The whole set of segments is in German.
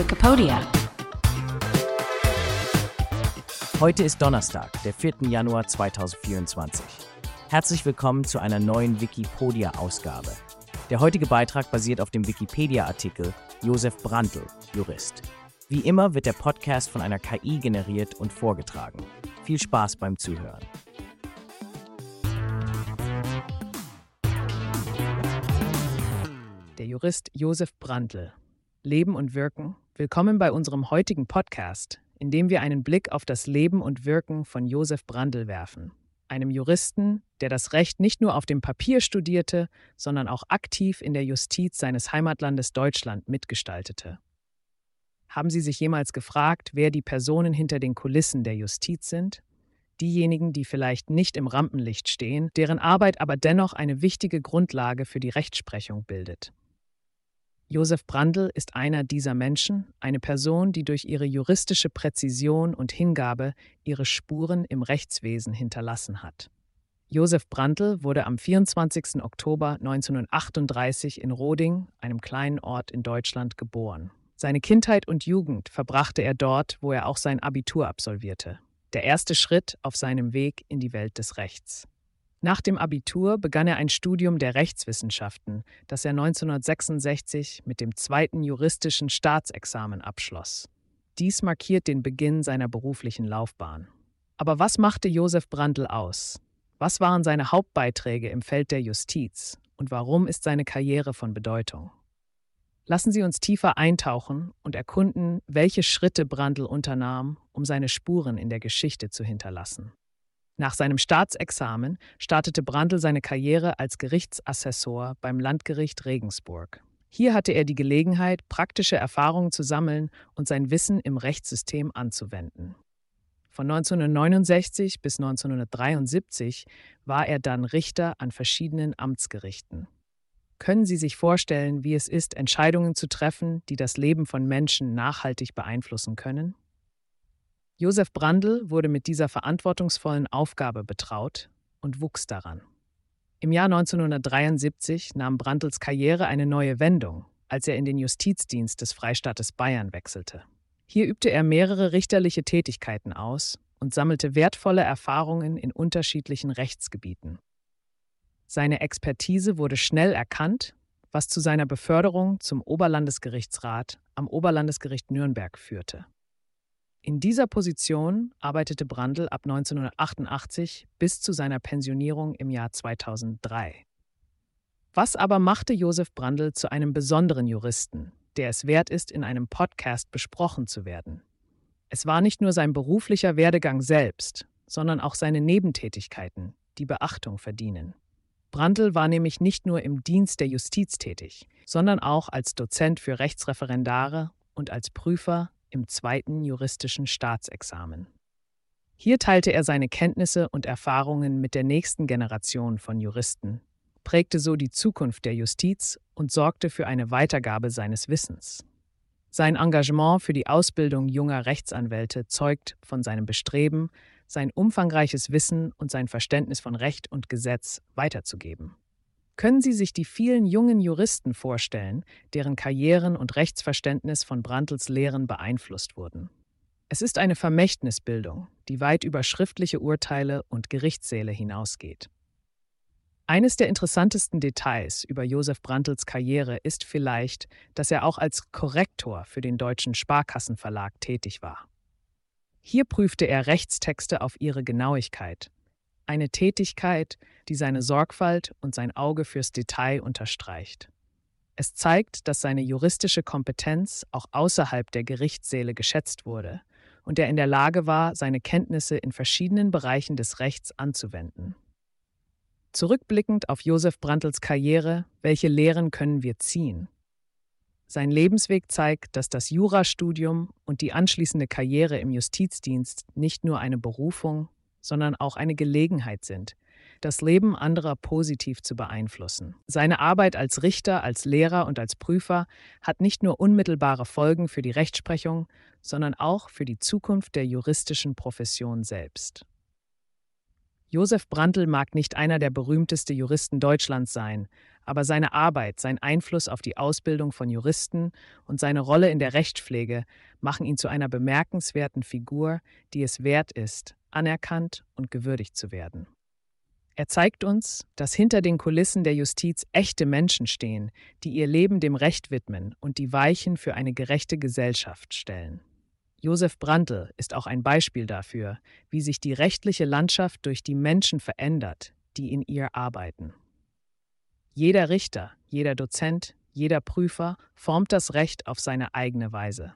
Wikipedia. Heute ist Donnerstag, der 4. Januar 2024. Herzlich willkommen zu einer neuen Wikipedia-Ausgabe. Der heutige Beitrag basiert auf dem Wikipedia-Artikel Josef Brandl, Jurist. Wie immer wird der Podcast von einer KI generiert und vorgetragen. Viel Spaß beim Zuhören. Der Jurist Josef Brandl. Leben und Wirken. Willkommen bei unserem heutigen Podcast, in dem wir einen Blick auf das Leben und Wirken von Josef Brandl werfen. Einem Juristen, der das Recht nicht nur auf dem Papier studierte, sondern auch aktiv in der Justiz seines Heimatlandes Deutschland mitgestaltete. Haben Sie sich jemals gefragt, wer die Personen hinter den Kulissen der Justiz sind? Diejenigen, die vielleicht nicht im Rampenlicht stehen, deren Arbeit aber dennoch eine wichtige Grundlage für die Rechtsprechung bildet. Josef Brandl ist einer dieser Menschen, eine Person, die durch ihre juristische Präzision und Hingabe ihre Spuren im Rechtswesen hinterlassen hat. Josef Brandl wurde am 24. Oktober 1938 in Roding, einem kleinen Ort in Deutschland, geboren. Seine Kindheit und Jugend verbrachte er dort, wo er auch sein Abitur absolvierte. Der erste Schritt auf seinem Weg in die Welt des Rechts. Nach dem Abitur begann er ein Studium der Rechtswissenschaften, das er 1966 mit dem zweiten juristischen Staatsexamen abschloss. Dies markiert den Beginn seiner beruflichen Laufbahn. Aber was machte Josef Brandl aus? Was waren seine Hauptbeiträge im Feld der Justiz und warum ist seine Karriere von Bedeutung? Lassen Sie uns tiefer eintauchen und erkunden, welche Schritte Brandl unternahm, um seine Spuren in der Geschichte zu hinterlassen. Nach seinem Staatsexamen startete Brandl seine Karriere als Gerichtsassessor beim Landgericht Regensburg. Hier hatte er die Gelegenheit, praktische Erfahrungen zu sammeln und sein Wissen im Rechtssystem anzuwenden. Von 1969 bis 1973 war er dann Richter an verschiedenen Amtsgerichten. Können Sie sich vorstellen, wie es ist, Entscheidungen zu treffen, die das Leben von Menschen nachhaltig beeinflussen können? Josef Brandl wurde mit dieser verantwortungsvollen Aufgabe betraut und wuchs daran. Im Jahr 1973 nahm Brandls Karriere eine neue Wendung, als er in den Justizdienst des Freistaates Bayern wechselte. Hier übte er mehrere richterliche Tätigkeiten aus und sammelte wertvolle Erfahrungen in unterschiedlichen Rechtsgebieten. Seine Expertise wurde schnell erkannt, was zu seiner Beförderung zum Oberlandesgerichtsrat am Oberlandesgericht Nürnberg führte. In dieser Position arbeitete Brandl ab 1988 bis zu seiner Pensionierung im Jahr 2003. Was aber machte Josef Brandl zu einem besonderen Juristen, der es wert ist, in einem Podcast besprochen zu werden? Es war nicht nur sein beruflicher Werdegang selbst, sondern auch seine Nebentätigkeiten, die Beachtung verdienen. Brandl war nämlich nicht nur im Dienst der Justiz tätig, sondern auch als Dozent für Rechtsreferendare und als Prüfer im zweiten juristischen Staatsexamen. Hier teilte er seine Kenntnisse und Erfahrungen mit der nächsten Generation von Juristen, prägte so die Zukunft der Justiz und sorgte für eine Weitergabe seines Wissens. Sein Engagement für die Ausbildung junger Rechtsanwälte zeugt von seinem Bestreben, sein umfangreiches Wissen und sein Verständnis von Recht und Gesetz weiterzugeben. Können Sie sich die vielen jungen Juristen vorstellen, deren Karrieren und Rechtsverständnis von Brandls Lehren beeinflusst wurden? Es ist eine Vermächtnisbildung, die weit über schriftliche Urteile und Gerichtssäle hinausgeht. Eines der interessantesten Details über Josef Brandls Karriere ist vielleicht, dass er auch als Korrektor für den Deutschen Sparkassenverlag tätig war. Hier prüfte er Rechtstexte auf ihre Genauigkeit eine Tätigkeit, die seine Sorgfalt und sein Auge fürs Detail unterstreicht. Es zeigt, dass seine juristische Kompetenz auch außerhalb der Gerichtssäle geschätzt wurde und er in der Lage war, seine Kenntnisse in verschiedenen Bereichen des Rechts anzuwenden. Zurückblickend auf Josef Brandls Karriere, welche Lehren können wir ziehen? Sein Lebensweg zeigt, dass das Jurastudium und die anschließende Karriere im Justizdienst nicht nur eine Berufung, sondern auch eine Gelegenheit sind, das Leben anderer positiv zu beeinflussen. Seine Arbeit als Richter, als Lehrer und als Prüfer hat nicht nur unmittelbare Folgen für die Rechtsprechung, sondern auch für die Zukunft der juristischen Profession selbst. Josef Brandl mag nicht einer der berühmtesten Juristen Deutschlands sein, aber seine Arbeit, sein Einfluss auf die Ausbildung von Juristen und seine Rolle in der Rechtspflege machen ihn zu einer bemerkenswerten Figur, die es wert ist, anerkannt und gewürdigt zu werden. Er zeigt uns, dass hinter den Kulissen der Justiz echte Menschen stehen, die ihr Leben dem Recht widmen und die Weichen für eine gerechte Gesellschaft stellen. Josef Brandl ist auch ein Beispiel dafür, wie sich die rechtliche Landschaft durch die Menschen verändert, die in ihr arbeiten. Jeder Richter, jeder Dozent, jeder Prüfer formt das Recht auf seine eigene Weise.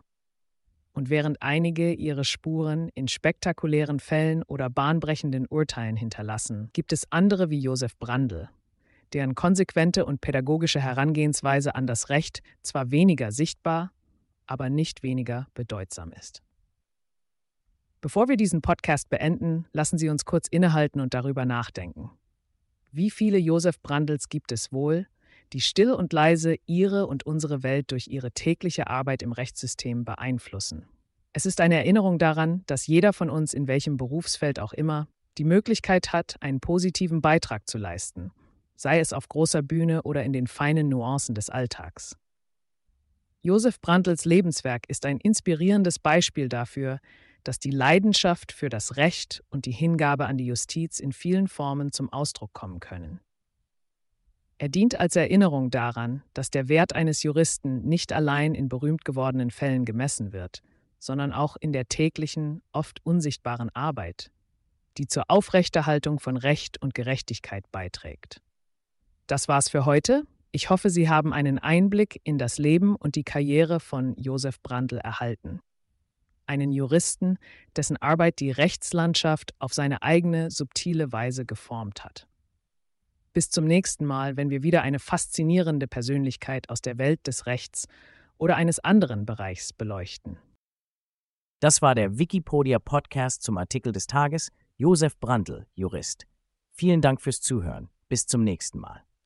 Und während einige ihre Spuren in spektakulären Fällen oder bahnbrechenden Urteilen hinterlassen, gibt es andere wie Josef Brandl, deren konsequente und pädagogische Herangehensweise an das Recht zwar weniger sichtbar, aber nicht weniger bedeutsam ist. Bevor wir diesen Podcast beenden, lassen Sie uns kurz innehalten und darüber nachdenken. Wie viele Josef Brandls gibt es wohl, die still und leise ihre und unsere Welt durch ihre tägliche Arbeit im Rechtssystem beeinflussen? Es ist eine Erinnerung daran, dass jeder von uns in welchem Berufsfeld auch immer die Möglichkeit hat, einen positiven Beitrag zu leisten, sei es auf großer Bühne oder in den feinen Nuancen des Alltags. Josef Brandls Lebenswerk ist ein inspirierendes Beispiel dafür, dass die Leidenschaft für das Recht und die Hingabe an die Justiz in vielen Formen zum Ausdruck kommen können. Er dient als Erinnerung daran, dass der Wert eines Juristen nicht allein in berühmt gewordenen Fällen gemessen wird, sondern auch in der täglichen, oft unsichtbaren Arbeit, die zur Aufrechterhaltung von Recht und Gerechtigkeit beiträgt. Das war's für heute. Ich hoffe, Sie haben einen Einblick in das Leben und die Karriere von Josef Brandl erhalten. Einen Juristen, dessen Arbeit die Rechtslandschaft auf seine eigene subtile Weise geformt hat. Bis zum nächsten Mal, wenn wir wieder eine faszinierende Persönlichkeit aus der Welt des Rechts oder eines anderen Bereichs beleuchten. Das war der Wikipedia Podcast zum Artikel des Tages Josef Brandl, Jurist. Vielen Dank fürs Zuhören. Bis zum nächsten Mal.